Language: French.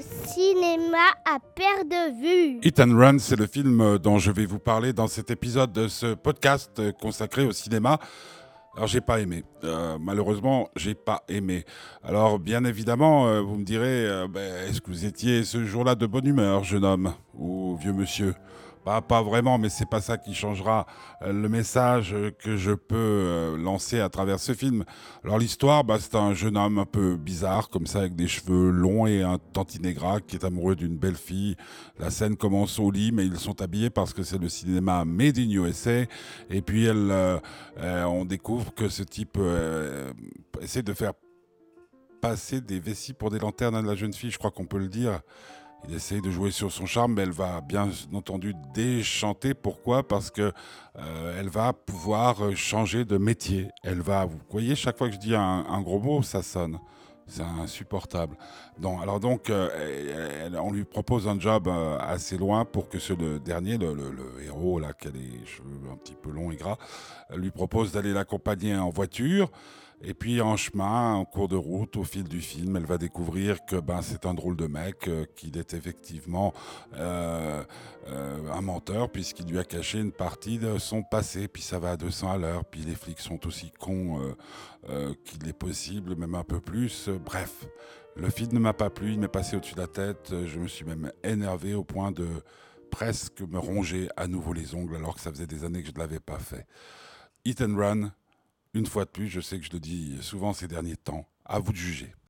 cinéma à perte de vue. Hit and Run, c'est le film dont je vais vous parler dans cet épisode de ce podcast consacré au cinéma. Alors j'ai pas aimé. Euh, malheureusement, j'ai pas aimé. Alors bien évidemment, euh, vous me direz, euh, ben, est-ce que vous étiez ce jour-là de bonne humeur, jeune homme ou vieux monsieur? Bah, pas vraiment, mais c'est pas ça qui changera euh, le message que je peux euh, lancer à travers ce film. Alors l'histoire, bah, c'est un jeune homme un peu bizarre, comme ça, avec des cheveux longs et un tantinégra qui est amoureux d'une belle fille. La scène commence au lit, mais ils sont habillés parce que c'est le cinéma Made in USA. Et puis elle, euh, on découvre que ce type essaie de faire passer des vessies pour des lanternes à la jeune fille, je crois qu'on peut le dire. Il essaye de jouer sur son charme, mais elle va bien entendu déchanter. Pourquoi? Parce que euh, elle va pouvoir euh, changer de métier. Elle va, vous voyez, chaque fois que je dis un, gros mot, ça sonne. C'est insupportable. Donc, alors donc, euh, on lui propose un job assez loin pour que ce dernier, le, héros là, qui a les cheveux un petit peu longs et gras, lui propose d'aller l'accompagner en voiture. Et puis en chemin, en cours de route, au fil du film, elle va découvrir que ben, c'est un drôle de mec, euh, qu'il est effectivement euh, euh, un menteur, puisqu'il lui a caché une partie de son passé, puis ça va à 200 à l'heure, puis les flics sont aussi cons qu'il est possible, même un peu plus. bref, le film ne m'a pas plu, il m'est passé au-dessus de la tête, je me suis même énervé au point de presque me ronger à nouveau les ongles, alors que ça faisait des années que je ne l'avais pas fait. Hit and Run, une fois de plus, je sais que je le dis souvent ces derniers temps, à vous de juger.